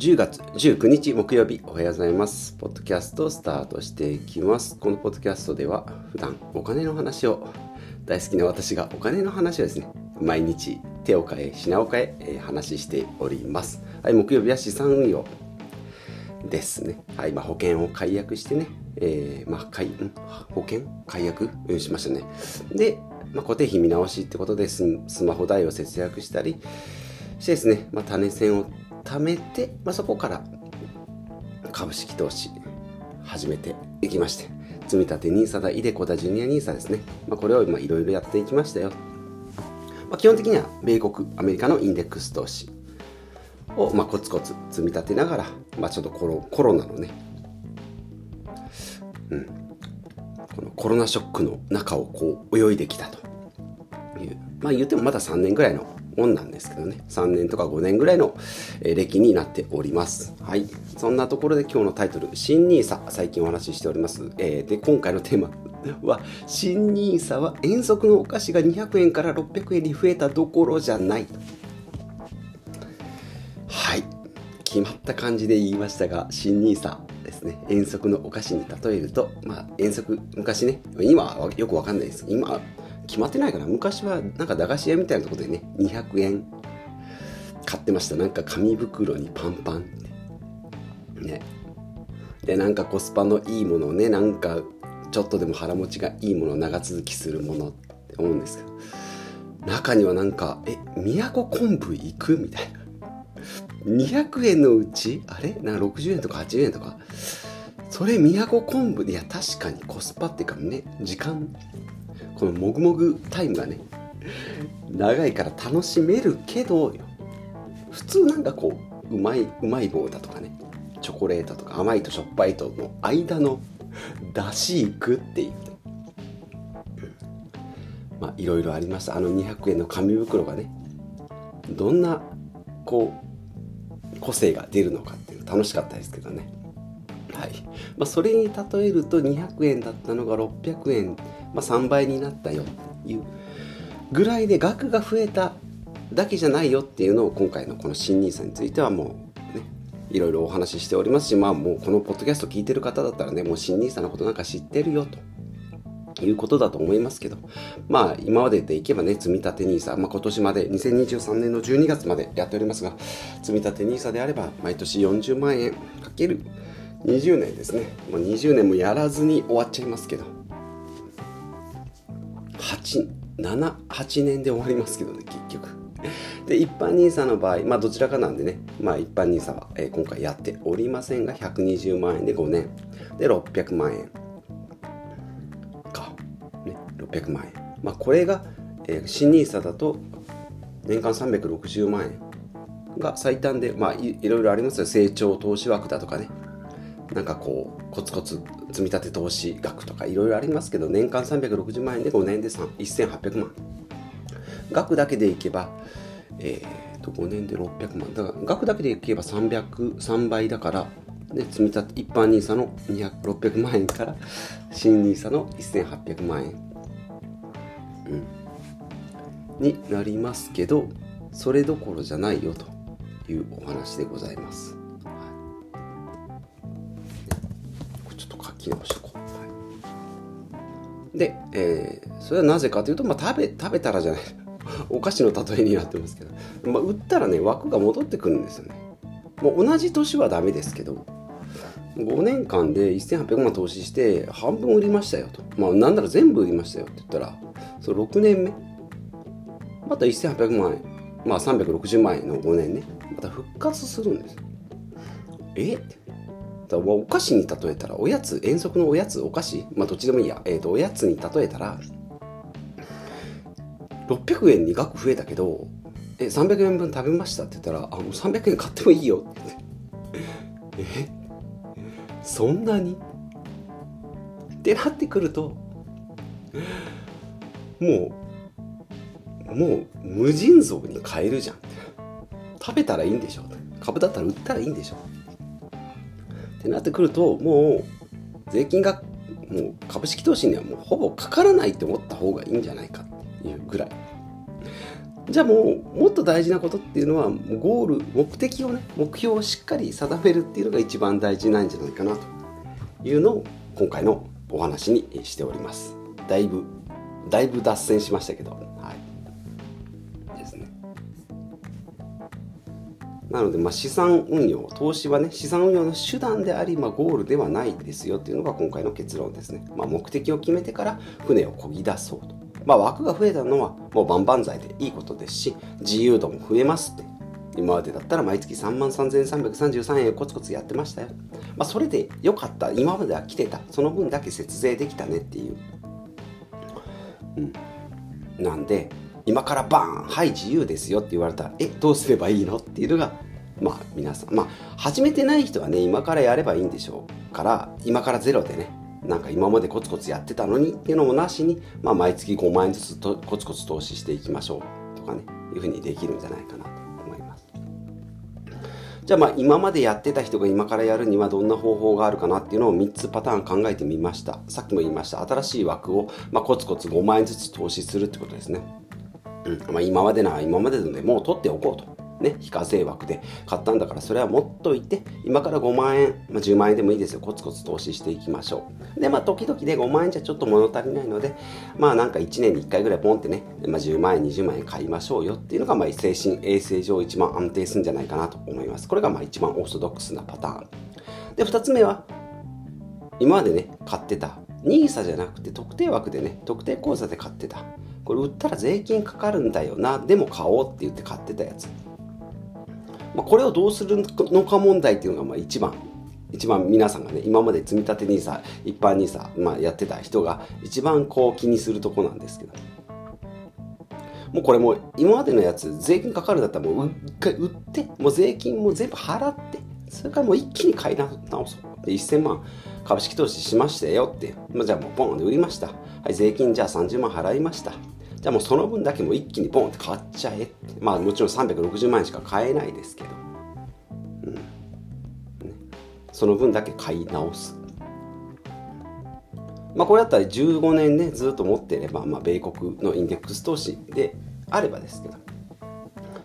10月19日木曜日おはようございます。ポッドキャストスタートしていきます。このポッドキャストでは普段お金の話を大好きな私がお金の話をですね、毎日手を変え品を変ええ話しております。はい、木曜日は資産運用ですね。はい、まあ、保険を解約してね、えーまあ、解保険？解約、うん、しましたね。で、まあ、固定費見直しってことでススマホ代を節約したりしてですね、まあ、種銭を貯めて、まあ、そこから株式投資始めていきまして、積み立て NISA だ、イデコだ、ジュニア NISA ですね。まあ、これを今いろいろやっていきましたよ。まあ、基本的には米国、アメリカのインデックス投資を、まあ、コツコツ積み立てながら、まあ、ちょっとコロコロナのね、うん、このコロナショックの中をこう泳いできたという、まあ言ってもまだ3年ぐらいのもんなんですけどね、3年とか5年ぐらいの歴になっております。はい。そんなところで今日のタイトル、新 NISA、最近お話ししております。えーで、今回のテーマ は、新 NISA は遠足のお菓子が200円から600円に増えたどころじゃない。はい。決まった感じで言いましたが、新 NISA ですね。遠足のお菓子に例えると、まあ、遠足、昔ね、今はよくわかんないです。今、決まってないかな。昔はなんか駄菓子屋みたいなとこでね、200円買ってました。なんか紙袋にパンパンって。ね。で、なんかコスパのいいものをね、なんかちょっとでも腹持ちがいいもの、長続きするものって思うんですけど、中にはなんか、え、宮古昆布行くみたいな。200円のうちあれ？なんか60円とか80円とか？それ宮古昆布？でいや確かにコスパっていうかね時間このもぐもぐタイムがね長いから楽しめるけど普通なんかこううまいうまい棒だとかねチョコレートとか甘いとしょっぱいとの間の出しいくっていう。まあいろいろありました。あの200円の紙袋がねどんなこう個性が出るのかっていうの楽しかったですけどね。はい。まあ、それに例えると200円だったのが600円、まあ、3倍になったよっていうぐらいで額が増えただけじゃないよっていうのを今回のこの新 NISA についてはもうねいろいろお話ししておりますしまあもうこのポッドキャスト聞いてる方だったらねもう新 NISA のことなんか知ってるよということだと思いますけど、まあ今まででいけばね、積み立て NISA、まあ今年まで2023年の12月までやっておりますが、積み立て NISA であれば毎年40万円かける20年ですね。まあ、20年もやらずに終わっちゃいますけど、7、8年で終わりますけどね、結局。で、一般 NISA の場合、まあどちらかなんでね、まあ一般 NISA は、えー今回やっておりませんが、120万円で5年、で600万円。か、ね、600万円。まあ、これが、えー新 NISA だと年間360万円が最短で、まあ、いいろいろありますよ成長投資枠だとかねなんかこうコツコツ積み立て投資額とかいろいろありますけど年間360万円で5年で1800万。額だけでいけばえー、と5年で600万。だから額だけでいけば3003倍だからで積み立て一般 NISA の200 600万円から新 NISA の1800万円、うん、になりますけどそれどころじゃないよというお話でございます、これちょっと書き直しとこう、はい、で、えーそれはなぜかというと、まあ、食べ食べたらじゃない。お菓子の例えになってますけど、まあ、売ったらね枠が戻ってくるんですよね。もう同じ年はダメですけど。5年間で1800万投資して半分売りましたよと。まあなんなら全部売りましたよって言ったら、その6年目、また1800万円、まあ360万円の5年ね、また復活するんです。えっ？だお菓子に例えたら、おやつ、遠足のおやつ、お菓子、まあどっちでもいいや、えっ、と、おやつに例えたら、600円に額増えたけど、え、300円分食べましたって言ったら、あ、もう300円買ってもいいよって。言って。え？そんなに？ってなってくるともうもう無尽蔵に買えるじゃん。食べたらいいんでしょ株だったら売ったらいいんでしょってなってくるともう税金がもう株式投資にはもうほぼかからないって思った方がいいんじゃないかっていうぐらい。じゃあもうもっと大事なことっていうのはゴール目的をね目標をしっかり定めるっていうのが一番大事なんじゃないかなというのを今回のお話にしております。だいぶだいぶ脱線しましたけど。なので、ま、資産運用投資はね資産運用の手段であり、まあ、ゴールではないですよっていうのが今回の結論ですね、まあ、目的を決めてから船を漕ぎ出そうと。まあ、枠が増えたのはもう万々歳でいいことですし自由度も増えますって。今までだったら毎月3万3333円コツコツやってましたよ、まあ、それで良かった。今までは来てた。その分だけ節税できたねっていう、うん、なんで今からバーンはい自由ですよって言われたらえどうすればいいの？っていうのがまあ皆さんまあ始めてない人はね今からやればいいんでしょうから今からゼロでねなんか今までコツコツやってたのにっていうのもなしに、まあ、毎月5万円ずつとコツコツ投資していきましょうとかねいうふうにできるんじゃないかなと思います。じゃあまあ今までやってた人が今からやるにはどんな方法があるかなっていうのを3つパターン考えてみました。さっきも言いました。新しい枠を、まあ、コツコツ5万円ずつ投資するってことですね、うん。まあ、今までな今までのでもう取っておこうと。ね、非課税枠で買ったんだからそれは持っといて今から5万円、まあ、10万円でもいいですよ。コツコツ投資していきましょう。でまあ時々で5万円じゃちょっと物足りないのでまあなんか1年に1回ぐらいポンってね、まあ、10万円20万円買いましょうよっていうのがまあ精神衛生上一番安定するんじゃないかなと思います。これがまあ一番オーソドックスなパターン。で2つ目は今までね買ってた NISA じゃなくて特定枠でね特定口座で買ってた。これ売ったら税金かかるんだよな。でも買おうって言って買ってたやつ。まあ、これをどうするのか問題っていうのがまあ一番。一番皆さんがね今まで積み立 NISA 一般 NISA、まあ、やってた人が一番こう気にするとこなんですけど。もうこれも今までのやつ税金かかるんだったらもう一回売ってもう税金も全部払ってそれからもう一気に買い直そう。で1000万株式投資しましたよって、まあ、じゃあもうポンで売りました。はい税金じゃあ30万払いました。じゃあもうその分だけもう一気にボンって買っちゃえって。まあもちろん360万円しか買えないですけど、うん。ね、その分だけ買い直す。まあこれだったら15年ねずっと持っていれば、まあ、米国のインデックス投資であればですけど。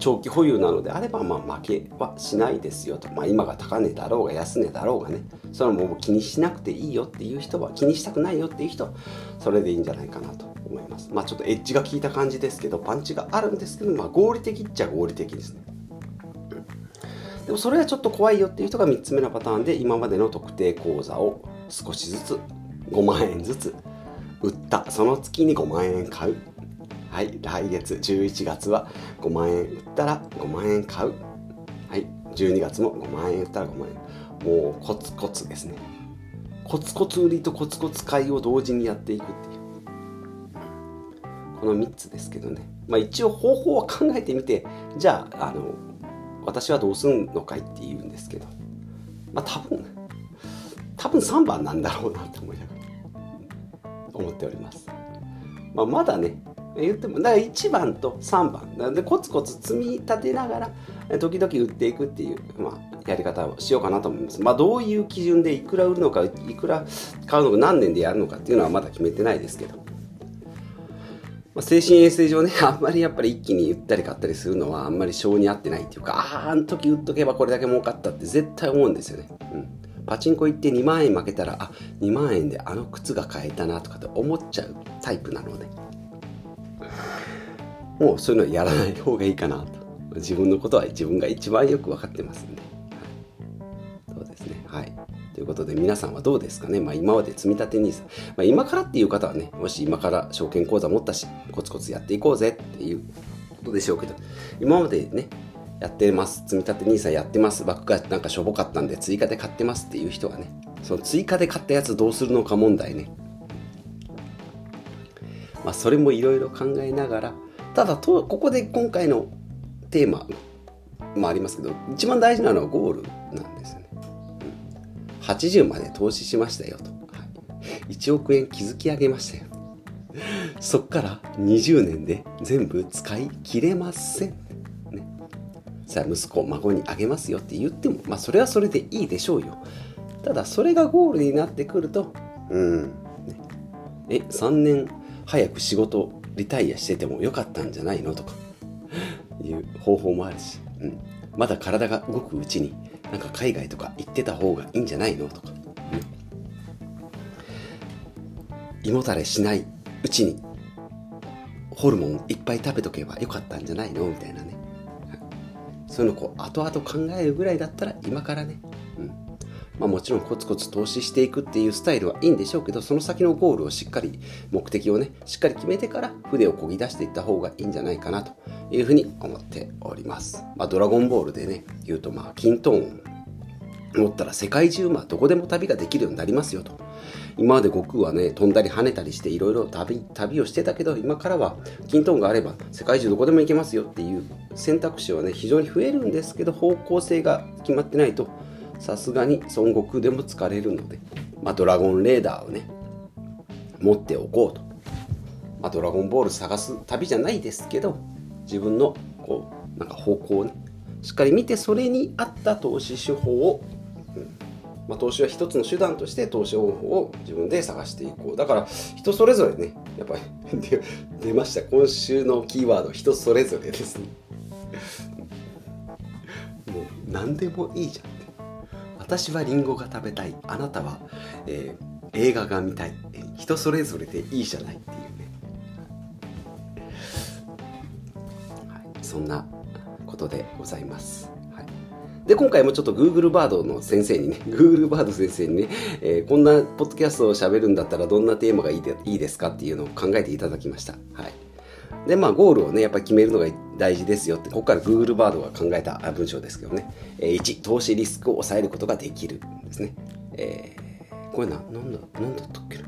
長期保有なのであれば、まあ、負けはしないですよと、まあ、今が高値だろうが安値だろうがね。それももう気にしなくていいよっていう人は気にしたくないよっていう人はそれでいいんじゃないかなと。思います。まあちょっとエッジが効いた感じですけどパンチがあるんですけど、まあ、合理的っちゃ合理的ですね。でもそれはちょっと怖いよっていう人が3つ目のパターンで今までの特定口座を少しずつ5万円ずつ売った。その月に5万円買う。はい。来月11月は5万円売ったら5万円買う。はい。12月も5万円売ったら5万円。もうコツコツですね。コツコツ売りとコツコツ買いを同時にやっていくってこの3つですけどね。まあ一応方法は考えてみてじゃああの私はどうすんのかいって言うんですけど。まあ多分多分3番なんだろうなと思いながら思っております、まあ、まだね言ってもだから1番と3番。でコツコツ積み立てながら時々売っていくっていう、まあ、やり方をしようかなと思います。まあ、どういう基準でいくら売るのかいくら買うのか何年でやるのかっていうのはまだ決めてないですけど、まあ、精神衛生上ね あんまりやっぱり一気に売ったり買ったりするのはあんまり性に合ってないっていうかあああの時売っとけばこれだけ儲かったって絶対思うんですよね。うん。パチンコ行って2万円負けたらあ2万円であの靴が買えたなとかって思っちゃうタイプなので、もうそういうのはやらない方がいいかなと。自分のことは自分が一番よく分かってますんで、そうですね。はい。ということで皆さんはどうですかね、まあ、今まで積み立て NISA、まあ、今からっていう方はねもし今から証券口座持ったしコツコツやっていこうぜっていうことでしょうけど今までねやってます積み立て NISA やってますバックがなんかしょぼかったんで追加で買ってますっていう人はねその追加で買ったやつどうするのか問題ね。まあそれもいろいろ考えながらただとここで今回のテーマもありますけど一番大事なのはゴールなんです、80まで投資しましたよと、1億円築き上げましたよ。そっから20年で全部使い切れません、ね、さあ息子孫にあげますよって言ってもまあそれはそれでいいでしょうよ。ただそれがゴールになってくるとうん、ね、え3年早く仕事リタイアしててもよかったんじゃないの？とかいう方法もあるし、うん、まだ体が動くうちになんか海外とか行ってた方がいいんじゃないのとか、うん、胃もたれしないうちにホルモンいっぱい食べとけばよかったんじゃないのみたいなね、そういうのこう後々考えるぐらいだったら今からね、うん。まあ、もちろんコツコツ投資していくっていうスタイルはいいんでしょうけどその先のゴールをしっかり目的をねしっかり決めてから筆をこぎ出していった方がいいんじゃないかなというふうに思っております、まあ、ドラゴンボールでね言うとまあキントン。持ったら世界中まあどこでも旅ができるようになりますよと。今まで悟空はね飛んだり跳ねたりしていろいろ旅旅をしてたけど今からはキントンがあれば世界中どこでも行けますよっていう選択肢はね非常に増えるんですけど方向性が決まってないとさすがに孫悟空でも疲れるので、まあ、ドラゴンレーダーをね持っておこうと、まあ、ドラゴンボール探す旅じゃないですけど自分のこうなんか方向をねしっかり見てそれに合った投資手法を、うん。まあ、投資は一つの手段として投資方法を自分で探していこう。だから人それぞれねやっぱり 出ました。今週のキーワード人それぞれですね。もう何でもいいじゃん。私はリンゴが食べたい。あなたは、えー、映画が見たい。人それぞれでいいじゃないっていうね、はい、そんなことでございます。はい、で今回もちょっと Google バードの先生にね Google バード先生にね、えー、こんなポッドキャストを喋るんだったらどんなテーマがいいでいいですかっていうのを考えていただきました。はい。で、まあ、ゴールをね、やっぱり決めるのが大事ですよって、ここから Google バードが考えた文章ですけどね。1、投資リスクを抑えることができるですね。えー、これな、なんだ、なんだったっけな。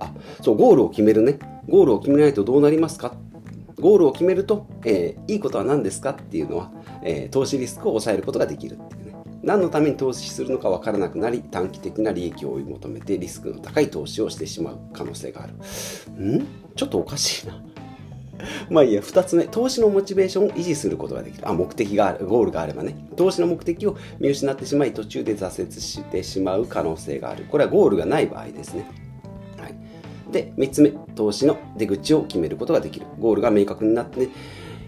あ、そう、ゴールを決めるね。ゴールを決めないとどうなりますか？ゴールを決めると、えー、いいことは何ですかっていうのは、えー、投資リスクを抑えることができるっていうね。何のために投資するのか分からなくなり、短期的な利益を追い求めてリスクの高い投資をしてしまう可能性がある。ん？ちょっとおかしいな。まあいいや、二つ目、投資のモチベーションを維持することができる。あ、目的がある、ゴールがあればね。投資の目的を見失ってしまい、途中で挫折してしまう可能性がある。これはゴールがない場合ですね。はい。で、三つ目、投資の出口を決めることができる。ゴールが明確になって、ね、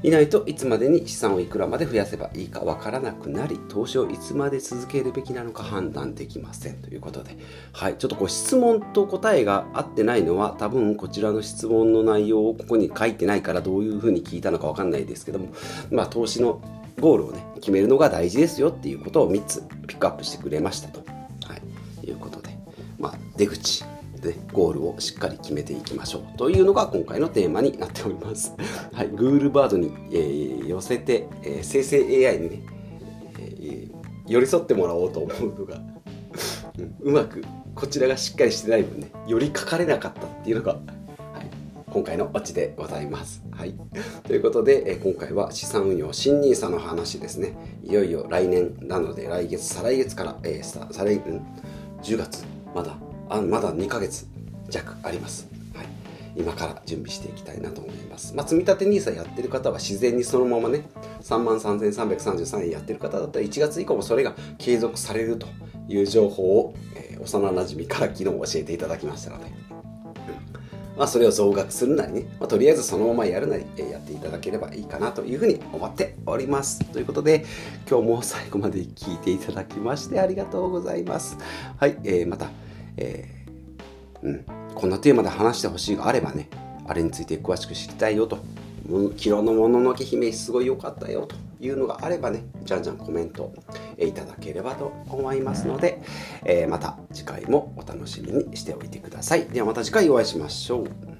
いないといつまでに資産をいくらまで増やせばいいかわからなくなり投資をいつまで続けるべきなのか判断できませんということで。はいちょっとこう質問と答えが合ってないのは多分こちらの質問の内容をここに書いてないからどういうふうに聞いたのかわかんないですけどもまあ投資のゴールをね決めるのが大事ですよっていうことを3つピックアップしてくれましたと、はい、いうことで。まあ出口。ね、ゴールをしっかり決めていきましょうというのが今回のテーマになっております。はい、Google バードに、えー、寄せて、えー、生成 AI にね、えー、寄り添ってもらおうと思うのが うまくこちらがしっかりしてない分ね、より書かれなかったっていうのが、はい、今回のオチでございます。はい。ということで、え今回は資産運用新 NISA の話ですね。いよいよ来年なので、来月、再来月から、えー、再来、うん、10月、まだあまだ2ヶ月弱あります。はい、今から準備していきたいなと思います。まあ、積立 NISA やってる方は自然にそのままね、3万3333円やってる方だったら1月以降もそれが継続されるという情報を、えー、幼なじみから昨日教えていただきましたので、まあ、それを増額するなりね、まあ、とりあえずそのままやるなり、えー、やっていただければいいかなというふうに思っております。ということで、今日も最後まで聞いていただきましてありがとうございます。はい、えー、また、えー、うん、こんなテーマで話してほしいがあればね、あれについて詳しく知りたいよと、昨日のもののけ姫すごい良かったよというのがあればね、じゃんじゃんコメントいただければと思いますので、えー、また次回もお楽しみにしておいてください。ではまた次回お会いしましょう。